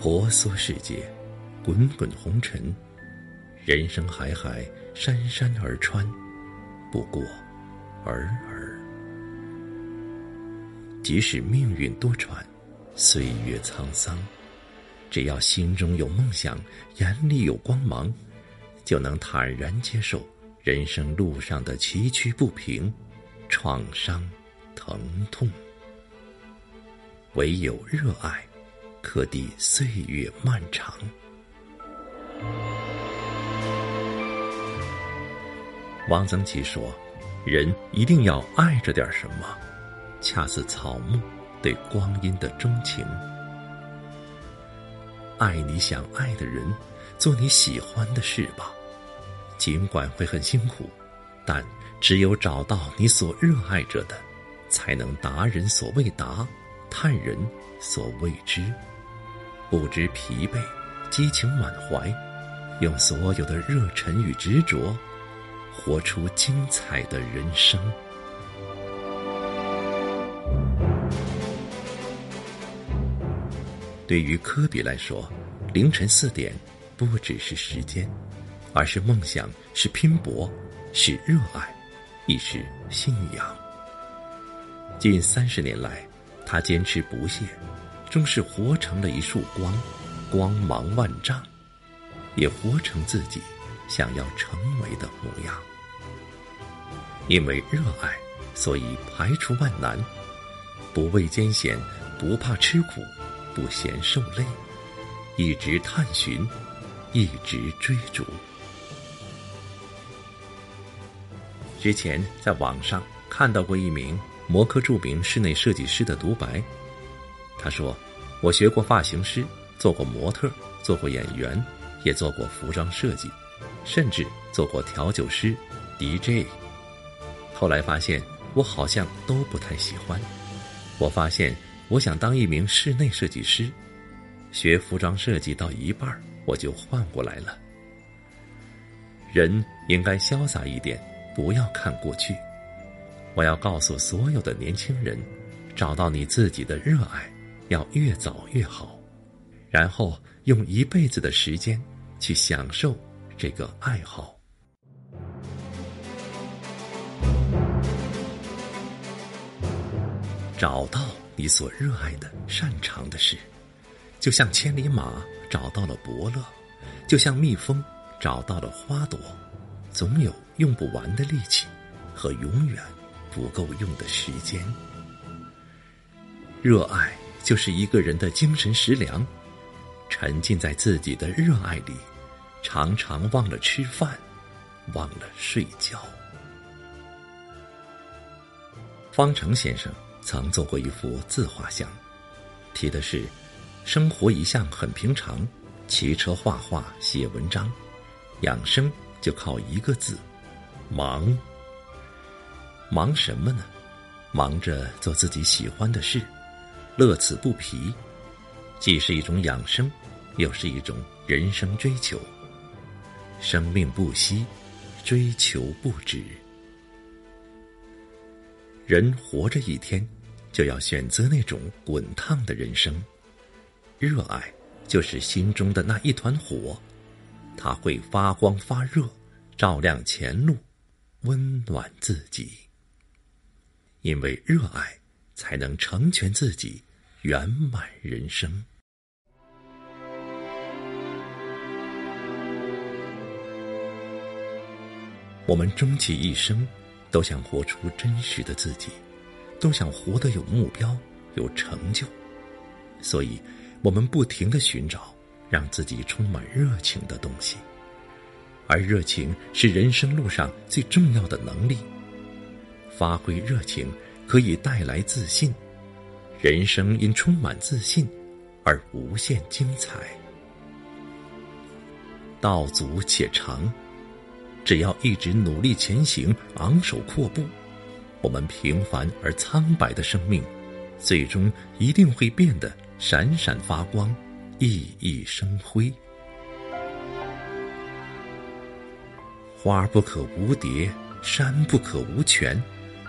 婆娑世界，滚滚红尘，人生海海，山山而川，不过尔尔。即使命运多舛，岁月沧桑，只要心中有梦想，眼里有光芒，就能坦然接受人生路上的崎岖不平、创伤、疼痛。唯有热爱。可抵岁月漫长。王曾祺说：“人一定要爱着点什么，恰似草木对光阴的钟情。爱你想爱的人，做你喜欢的事吧。尽管会很辛苦，但只有找到你所热爱着的，才能达人所未达，探人所未知。”不知疲惫，激情满怀，用所有的热忱与执着，活出精彩的人生。对于科比来说，凌晨四点不只是时间，而是梦想，是拼搏，是热爱，亦是信仰。近三十年来，他坚持不懈。终是活成了一束光，光芒万丈，也活成自己想要成为的模样。因为热爱，所以排除万难，不畏艰险，不怕吃苦，不嫌受累，一直探寻，一直追逐。之前在网上看到过一名摩科著名室内设计师的独白。他说：“我学过发型师，做过模特，做过演员，也做过服装设计，甚至做过调酒师、DJ。后来发现我好像都不太喜欢。我发现我想当一名室内设计师，学服装设计到一半我就换过来了。人应该潇洒一点，不要看过去。我要告诉所有的年轻人，找到你自己的热爱。”要越早越好，然后用一辈子的时间去享受这个爱好。找到你所热爱的、擅长的事，就像千里马找到了伯乐，就像蜜蜂找到了花朵，总有用不完的力气和永远不够用的时间。热爱。就是一个人的精神食粮，沉浸在自己的热爱里，常常忘了吃饭，忘了睡觉。方成先生曾做过一幅自画像，题的是：“生活一向很平常，骑车、画画、写文章，养生就靠一个字——忙。忙什么呢？忙着做自己喜欢的事。”乐此不疲，既是一种养生，又是一种人生追求。生命不息，追求不止。人活着一天，就要选择那种滚烫的人生。热爱就是心中的那一团火，它会发光发热，照亮前路，温暖自己。因为热爱，才能成全自己。圆满人生。我们终其一生，都想活出真实的自己，都想活得有目标、有成就，所以，我们不停的寻找让自己充满热情的东西，而热情是人生路上最重要的能力。发挥热情，可以带来自信。人生因充满自信而无限精彩。道阻且长，只要一直努力前行，昂首阔步，我们平凡而苍白的生命，最终一定会变得闪闪发光，熠熠生辉。花不可无蝶，山不可无泉，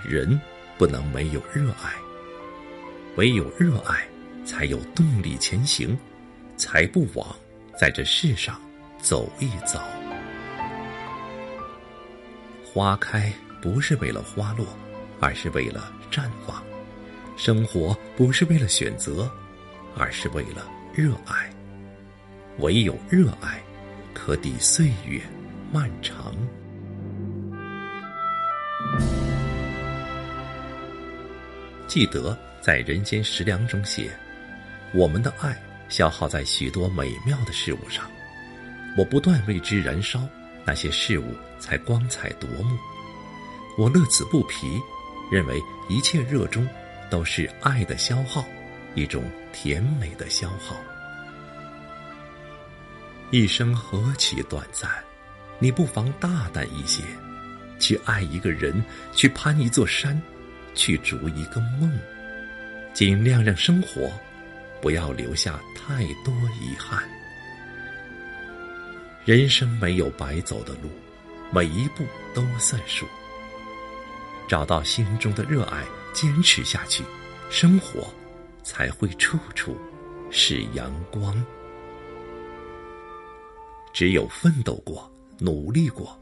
人不能没有热爱。唯有热爱，才有动力前行，才不枉在这世上走一遭。花开不是为了花落，而是为了绽放；生活不是为了选择，而是为了热爱。唯有热爱，可抵岁月漫长。记得在《人间食粮》中写：“我们的爱消耗在许多美妙的事物上，我不断为之燃烧，那些事物才光彩夺目。我乐此不疲，认为一切热衷都是爱的消耗，一种甜美的消耗。一生何其短暂，你不妨大胆一些，去爱一个人，去攀一座山。”去逐一个梦，尽量让生活不要留下太多遗憾。人生没有白走的路，每一步都算数。找到心中的热爱，坚持下去，生活才会处处是阳光。只有奋斗过，努力过，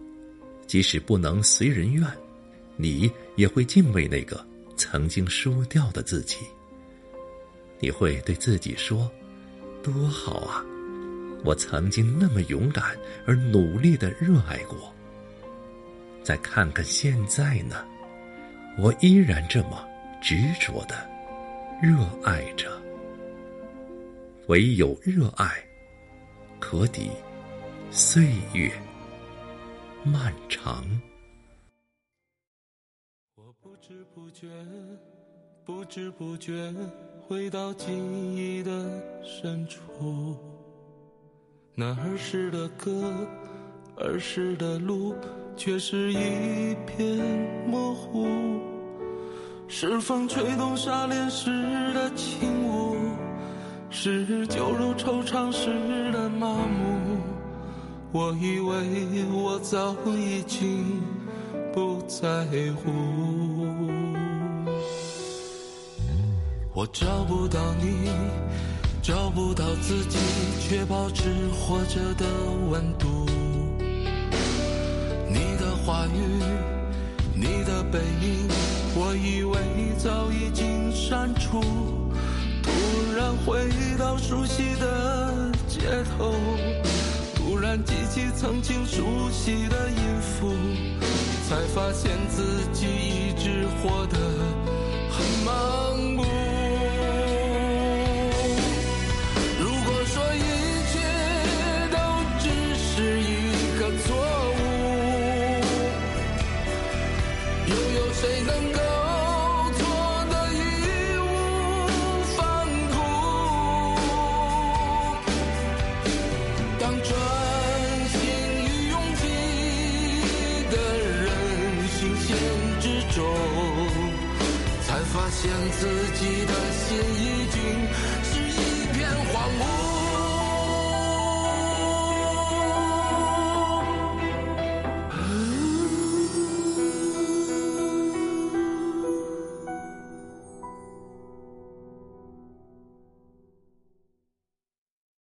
即使不能随人愿。你也会敬畏那个曾经输掉的自己。你会对自己说：“多好啊！我曾经那么勇敢而努力的热爱过。”再看看现在呢，我依然这么执着的热爱着。唯有热爱，可抵岁月漫长。不知不觉，不知不觉，回到记忆的深处。那儿时的歌，儿时的路，却是一片模糊。是风吹动沙帘时的轻舞，是酒肉惆怅时的麻木。我以为我早已经。不在乎，我找不到你，找不到自己，却保持活着的温度。你的话语，你的背影，我以为早已经删除。突然回到熟悉的街头，突然记起曾经熟悉的音符。才发现自己一直活得